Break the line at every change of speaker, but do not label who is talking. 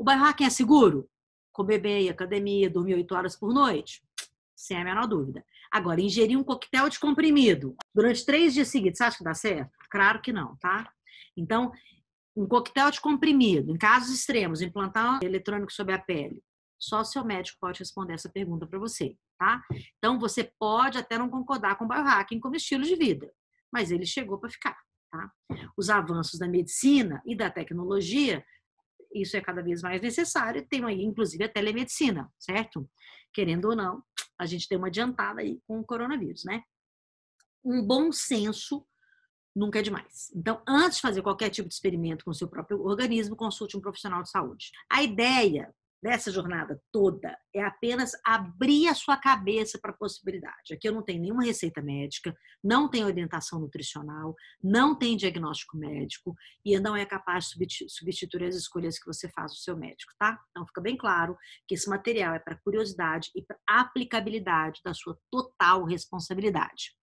O biohacking é seguro? Comer bem, academia, dormir oito horas por noite? Sem a menor dúvida. Agora, ingerir um coquetel de comprimido durante três dias seguidos, você acha que dá certo? Claro que não, tá? Então, um coquetel de comprimido, em casos extremos, implantar um eletrônico sobre a pele, só seu médico pode responder essa pergunta para você, tá? Então, você pode até não concordar com o biohacking como estilo de vida, mas ele chegou para ficar, tá? Os avanços da medicina e da tecnologia, isso é cada vez mais necessário, tem aí, inclusive, a telemedicina, certo? Querendo ou não, a gente tem uma adiantada aí com o coronavírus, né? Um bom senso nunca é demais. Então, antes de fazer qualquer tipo de experimento com o seu próprio organismo, consulte um profissional de saúde. A ideia dessa jornada toda é apenas abrir a sua cabeça para a possibilidade. Aqui eu não tenho nenhuma receita médica, não tenho orientação nutricional, não tenho diagnóstico médico e não é capaz de substituir as escolhas que você faz do seu médico, tá? Então fica bem claro que esse material é para curiosidade e para aplicabilidade da sua total responsabilidade.